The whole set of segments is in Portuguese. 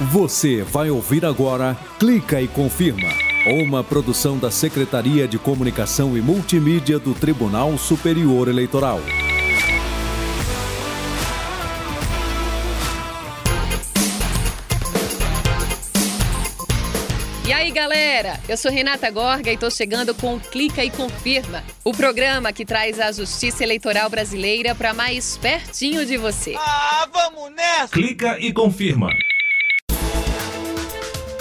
Você vai ouvir agora Clica e Confirma, uma produção da Secretaria de Comunicação e Multimídia do Tribunal Superior Eleitoral. E aí, galera? Eu sou Renata Gorga e tô chegando com Clica e Confirma, o programa que traz a justiça eleitoral brasileira para mais pertinho de você. Ah, vamos nessa! Clica e confirma.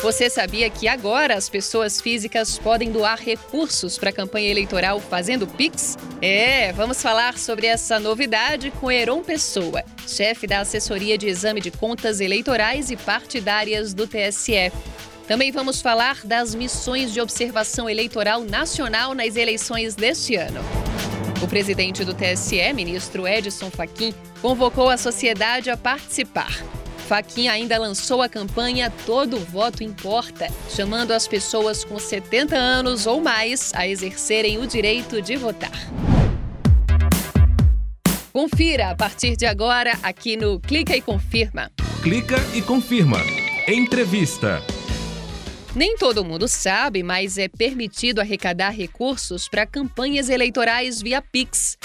Você sabia que agora as pessoas físicas podem doar recursos para a campanha eleitoral fazendo Pix? É, vamos falar sobre essa novidade com Heron Pessoa, chefe da Assessoria de Exame de Contas Eleitorais e Partidárias do TSE. Também vamos falar das missões de observação eleitoral nacional nas eleições deste ano. O presidente do TSE, ministro Edson Fachin, convocou a sociedade a participar. Faquin ainda lançou a campanha Todo Voto Importa, chamando as pessoas com 70 anos ou mais a exercerem o direito de votar. Confira a partir de agora aqui no Clica e Confirma. Clica e confirma. Entrevista. Nem todo mundo sabe, mas é permitido arrecadar recursos para campanhas eleitorais via Pix.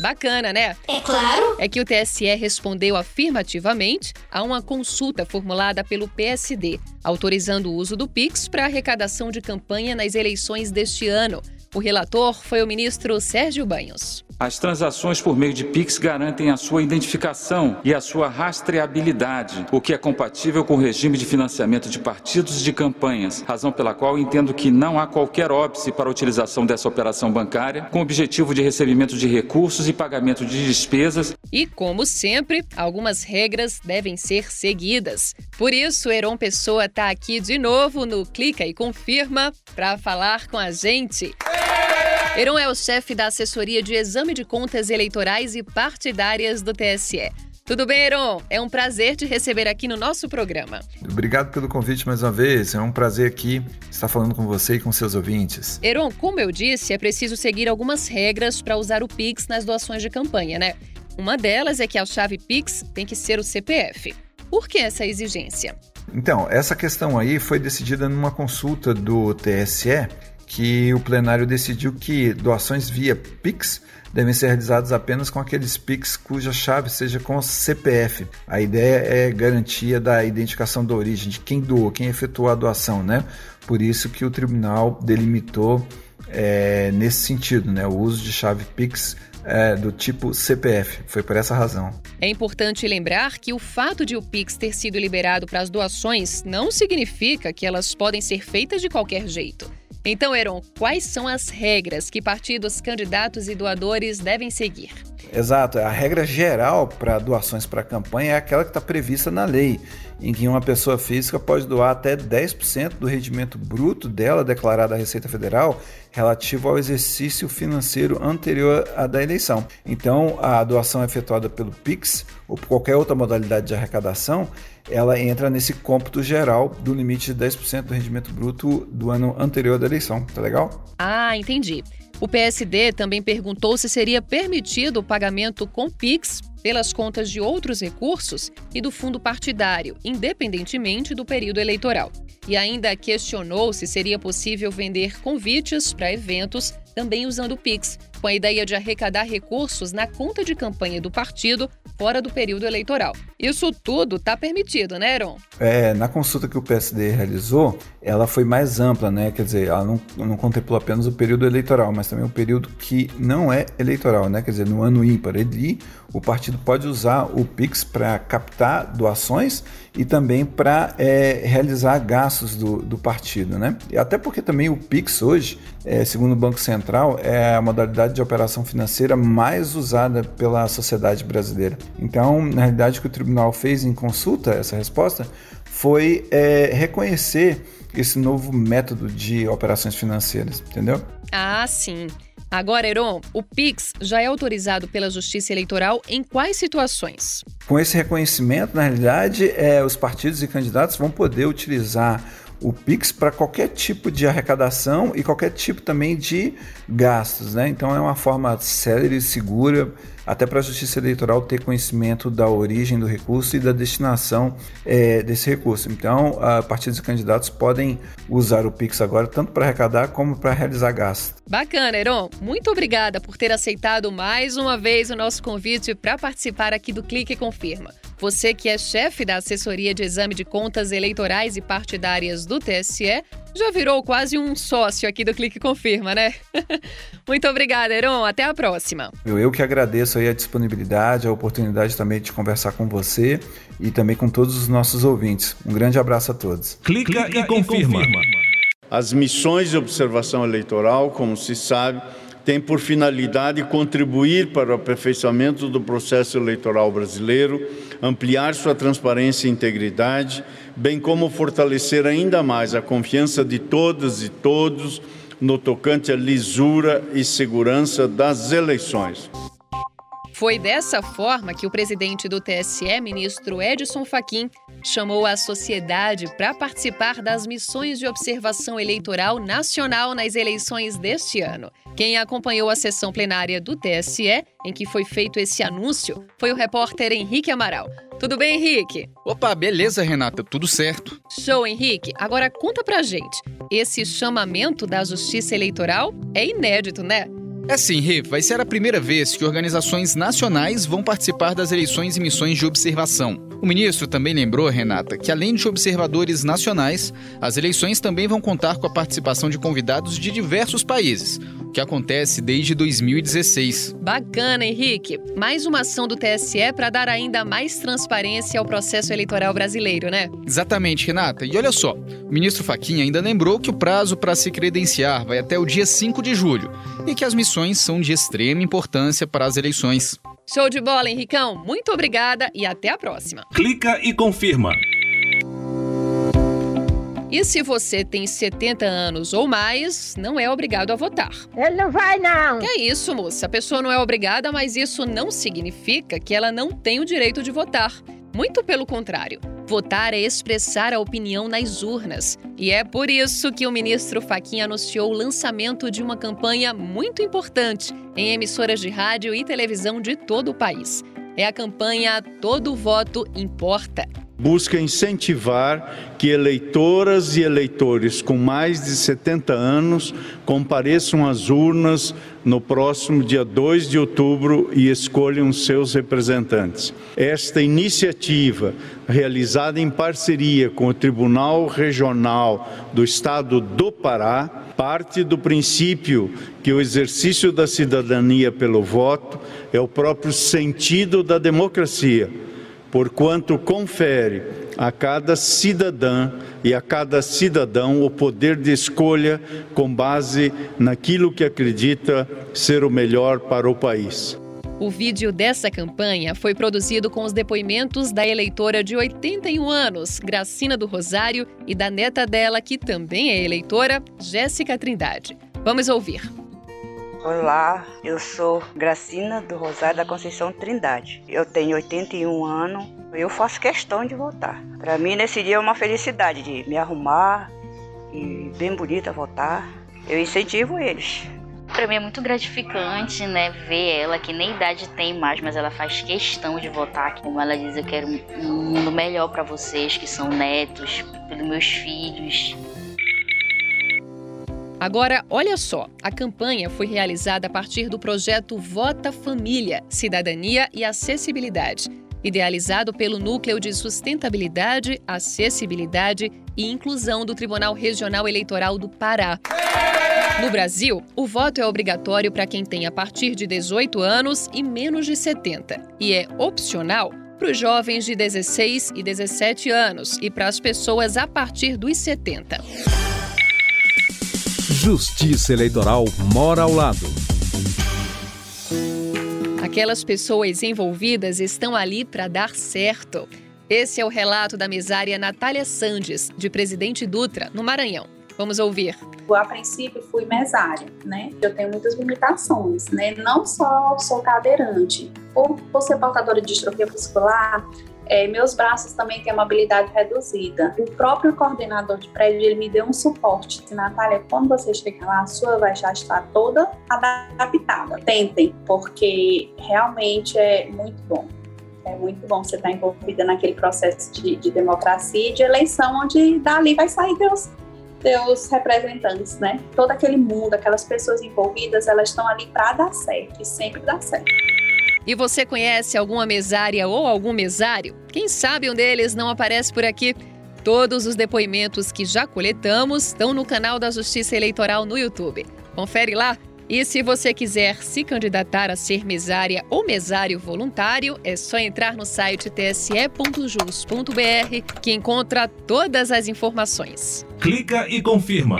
Bacana, né? É claro. É que o TSE respondeu afirmativamente a uma consulta formulada pelo PSD, autorizando o uso do Pix para arrecadação de campanha nas eleições deste ano. O relator foi o ministro Sérgio Banhos. As transações por meio de Pix garantem a sua identificação e a sua rastreabilidade, o que é compatível com o regime de financiamento de partidos e de campanhas, razão pela qual entendo que não há qualquer óbice para a utilização dessa operação bancária, com o objetivo de recebimento de recursos e pagamento de despesas. E, como sempre, algumas regras devem ser seguidas. Por isso, Heron Pessoa está aqui de novo no Clica e Confirma para falar com a gente. Heron é o chefe da assessoria de exame de contas eleitorais e partidárias do TSE. Tudo bem, Heron? É um prazer te receber aqui no nosso programa. Obrigado pelo convite mais uma vez. É um prazer aqui estar falando com você e com seus ouvintes. Heron, como eu disse, é preciso seguir algumas regras para usar o Pix nas doações de campanha, né? Uma delas é que a chave Pix tem que ser o CPF. Por que essa exigência? Então, essa questão aí foi decidida numa consulta do TSE que o plenário decidiu que doações via Pix devem ser realizadas apenas com aqueles Pix cuja chave seja com CPF. A ideia é garantia da identificação da origem de quem doou, quem efetuou a doação, né? Por isso que o tribunal delimitou é, nesse sentido, né? O uso de chave Pix é, do tipo CPF. Foi por essa razão. É importante lembrar que o fato de o Pix ter sido liberado para as doações não significa que elas podem ser feitas de qualquer jeito. Então, Heron, quais são as regras que partidos, candidatos e doadores devem seguir? Exato. A regra geral para doações para campanha é aquela que está prevista na lei, em que uma pessoa física pode doar até 10% do rendimento bruto dela declarado à Receita Federal relativo ao exercício financeiro anterior à da eleição. Então, a doação efetuada pelo Pix ou por qualquer outra modalidade de arrecadação, ela entra nesse cômputo geral do limite de 10% do rendimento bruto do ano anterior da eleição. Tá legal? Ah, entendi. O PSD também perguntou se seria permitido o pagamento com Pix pelas contas de outros recursos e do fundo partidário, independentemente do período eleitoral. E ainda questionou se seria possível vender convites para eventos também usando Pix, com a ideia de arrecadar recursos na conta de campanha do partido fora do período eleitoral. Isso tudo está permitido, né, Aaron? É, na consulta que o PSD realizou, ela foi mais ampla, né? Quer dizer, ela não, não contemplou apenas o período eleitoral, mas também o período que não é eleitoral, né? Quer dizer, no ano ímpar. Ele, o partido pode usar o Pix para captar doações e também para é, realizar gastos do, do partido, né? E até porque também o Pix hoje, é, segundo o Banco Central, é a modalidade de operação financeira mais usada pela sociedade brasileira. Então, na realidade, o que o tribunal fez em consulta, essa resposta, foi é, reconhecer esse novo método de operações financeiras, entendeu? Ah, sim. Agora, Heron, o PIX já é autorizado pela Justiça Eleitoral em quais situações? Com esse reconhecimento, na realidade, é, os partidos e candidatos vão poder utilizar o Pix para qualquer tipo de arrecadação e qualquer tipo também de gastos, né? Então é uma forma célere e segura até para a Justiça Eleitoral ter conhecimento da origem do recurso e da destinação é, desse recurso. Então, a partidos e candidatos podem usar o Pix agora tanto para arrecadar como para realizar gastos. Bacana, Heron. Muito obrigada por ter aceitado mais uma vez o nosso convite para participar aqui do Clique Confirma. Você que é chefe da assessoria de exame de contas eleitorais e partidárias do TSE, já virou quase um sócio aqui do Clique Confirma, né? Muito obrigada, Heron. Até a próxima. Eu que agradeço aí a disponibilidade, a oportunidade também de conversar com você e também com todos os nossos ouvintes. Um grande abraço a todos. Clica, Clica e, confirma. e confirma. As missões de observação eleitoral, como se sabe, tem por finalidade contribuir para o aperfeiçoamento do processo eleitoral brasileiro, ampliar sua transparência e integridade, bem como fortalecer ainda mais a confiança de todas e todos no tocante à lisura e segurança das eleições. Foi dessa forma que o presidente do TSE, ministro Edson Fachin, chamou a sociedade para participar das missões de observação eleitoral nacional nas eleições deste ano. Quem acompanhou a sessão plenária do TSE, em que foi feito esse anúncio, foi o repórter Henrique Amaral. Tudo bem, Henrique? Opa, beleza, Renata, tudo certo. Show, Henrique. Agora conta pra gente. Esse chamamento da Justiça Eleitoral é inédito, né? É sim, Rê, vai ser a primeira vez que organizações nacionais vão participar das eleições e missões de observação. O ministro também lembrou, Renata, que além de observadores nacionais, as eleições também vão contar com a participação de convidados de diversos países, que acontece desde 2016. Bacana, Henrique. Mais uma ação do TSE para dar ainda mais transparência ao processo eleitoral brasileiro, né? Exatamente, Renata. E olha só, o ministro Faquinha ainda lembrou que o prazo para se credenciar vai até o dia 5 de julho e que as missões são de extrema importância para as eleições. Show de bola, Henricão. Muito obrigada e até a próxima. Clica e confirma. E se você tem 70 anos ou mais, não é obrigado a votar. Ele não vai, não. Que é isso, moça? A pessoa não é obrigada, mas isso não significa que ela não tem o direito de votar. Muito pelo contrário. Votar é expressar a opinião nas urnas. E é por isso que o ministro Faquim anunciou o lançamento de uma campanha muito importante em emissoras de rádio e televisão de todo o país. É a campanha Todo Voto Importa busca incentivar que eleitoras e eleitores com mais de 70 anos compareçam às urnas no próximo dia 2 de outubro e escolham seus representantes. Esta iniciativa, realizada em parceria com o Tribunal Regional do Estado do Pará, parte do princípio que o exercício da cidadania pelo voto é o próprio sentido da democracia porquanto confere a cada cidadã e a cada cidadão o poder de escolha com base naquilo que acredita ser o melhor para o país. O vídeo dessa campanha foi produzido com os depoimentos da eleitora de 81 anos, Gracina do Rosário, e da neta dela, que também é eleitora, Jéssica Trindade. Vamos ouvir. Olá, eu sou Gracina do Rosário da Conceição Trindade. Eu tenho 81 anos. Eu faço questão de votar. Para mim, nesse dia é uma felicidade de me arrumar e bem bonita votar. Eu incentivo eles. Para mim é muito gratificante, né, ver ela que nem idade tem mais, mas ela faz questão de votar. Como ela diz, eu quero um mundo melhor para vocês que são netos, pelos meus filhos. Agora, olha só, a campanha foi realizada a partir do projeto Vota Família, Cidadania e Acessibilidade, idealizado pelo Núcleo de Sustentabilidade, Acessibilidade e Inclusão do Tribunal Regional Eleitoral do Pará. No Brasil, o voto é obrigatório para quem tem a partir de 18 anos e menos de 70, e é opcional para os jovens de 16 e 17 anos e para as pessoas a partir dos 70. Justiça Eleitoral mora ao lado. Aquelas pessoas envolvidas estão ali para dar certo. Esse é o relato da mesária Natália Sandes, de Presidente Dutra, no Maranhão. Vamos ouvir. Eu, a princípio, fui mesária, né? Eu tenho muitas limitações, né? Não só sou cadeirante. Por, por ser portadora de distrofia muscular, é, meus braços também têm uma habilidade reduzida. O próprio coordenador de prédio ele me deu um suporte. Natália, quando você chegar lá, a sua vai já estar toda adaptada. Tentem, porque realmente é muito bom. É muito bom você estar envolvida naquele processo de, de democracia e de eleição, onde dali vai sair Deus teus representantes, né? Todo aquele mundo, aquelas pessoas envolvidas, elas estão ali para dar certo e sempre dá certo. E você conhece alguma mesária ou algum mesário? Quem sabe um deles não aparece por aqui? Todos os depoimentos que já coletamos estão no canal da Justiça Eleitoral no YouTube. Confere lá. E se você quiser se candidatar a ser mesária ou mesário voluntário, é só entrar no site tse.jus.br que encontra todas as informações. Clica e confirma.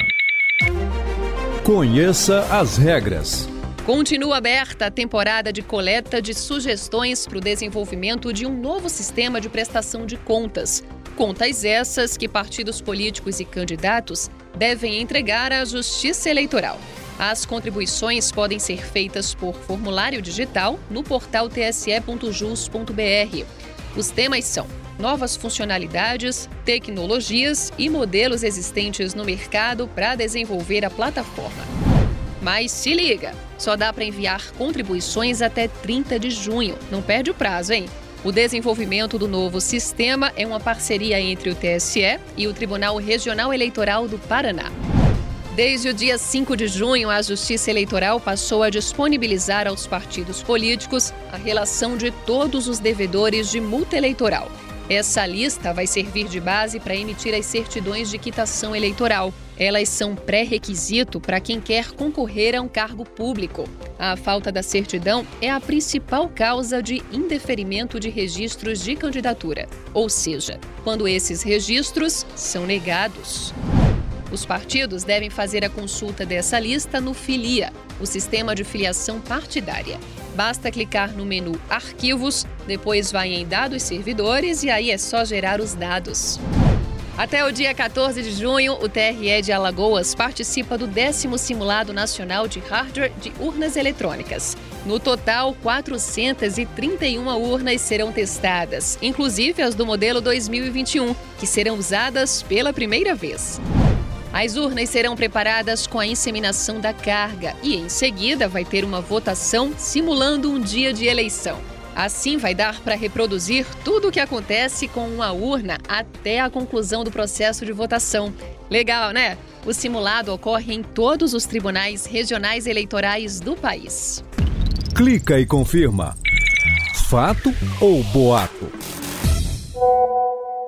Conheça as regras. Continua aberta a temporada de coleta de sugestões para o desenvolvimento de um novo sistema de prestação de contas. Contas essas que partidos políticos e candidatos devem entregar à Justiça Eleitoral. As contribuições podem ser feitas por formulário digital no portal tse.jus.br. Os temas são novas funcionalidades, tecnologias e modelos existentes no mercado para desenvolver a plataforma. Mas se liga, só dá para enviar contribuições até 30 de junho. Não perde o prazo, hein? O desenvolvimento do novo sistema é uma parceria entre o TSE e o Tribunal Regional Eleitoral do Paraná. Desde o dia 5 de junho, a Justiça Eleitoral passou a disponibilizar aos partidos políticos a relação de todos os devedores de multa eleitoral. Essa lista vai servir de base para emitir as certidões de quitação eleitoral. Elas são pré-requisito para quem quer concorrer a um cargo público. A falta da certidão é a principal causa de indeferimento de registros de candidatura, ou seja, quando esses registros são negados. Os partidos devem fazer a consulta dessa lista no Filia, o sistema de filiação partidária. Basta clicar no menu Arquivos, depois vai em Dados Servidores e aí é só gerar os dados. Até o dia 14 de junho, o TRE de Alagoas participa do décimo Simulado Nacional de Hardware de Urnas Eletrônicas. No total, 431 urnas serão testadas, inclusive as do modelo 2021, que serão usadas pela primeira vez. As urnas serão preparadas com a inseminação da carga e, em seguida, vai ter uma votação simulando um dia de eleição. Assim, vai dar para reproduzir tudo o que acontece com uma urna até a conclusão do processo de votação. Legal, né? O simulado ocorre em todos os tribunais regionais eleitorais do país. Clica e confirma. Fato ou boato?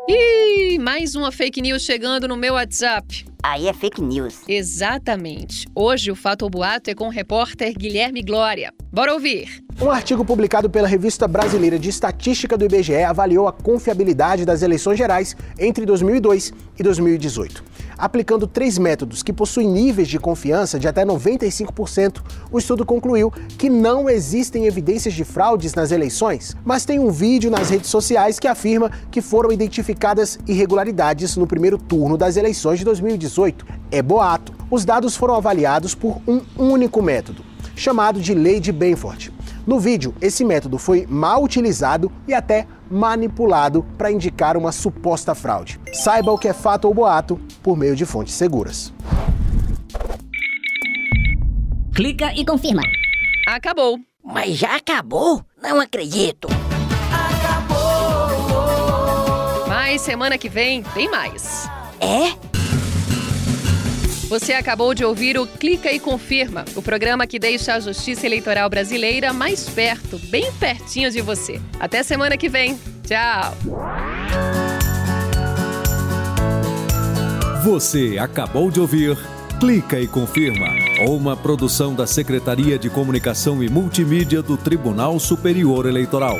E mais uma fake news chegando no meu WhatsApp. Aí é fake news. Exatamente. Hoje o Fato ou Boato é com o repórter Guilherme Glória. Bora ouvir. Um artigo publicado pela Revista Brasileira de Estatística do IBGE avaliou a confiabilidade das eleições gerais entre 2002 e 2018. Aplicando três métodos que possuem níveis de confiança de até 95%, o estudo concluiu que não existem evidências de fraudes nas eleições, mas tem um vídeo nas redes sociais que afirma que foram identificadas irregularidades no primeiro turno das eleições de 2018. É boato. Os dados foram avaliados por um único método, chamado de Lei de Benford. No vídeo, esse método foi mal utilizado e até manipulado para indicar uma suposta fraude. Saiba o que é fato ou boato por meio de fontes seguras. Clica e confirma. Acabou. Mas já acabou? Não acredito. Acabou. Mas semana que vem tem mais. É? Você acabou de ouvir o Clica e Confirma, o programa que deixa a Justiça Eleitoral Brasileira mais perto, bem pertinho de você. Até semana que vem. Tchau. Você acabou de ouvir Clica e Confirma, uma produção da Secretaria de Comunicação e Multimídia do Tribunal Superior Eleitoral.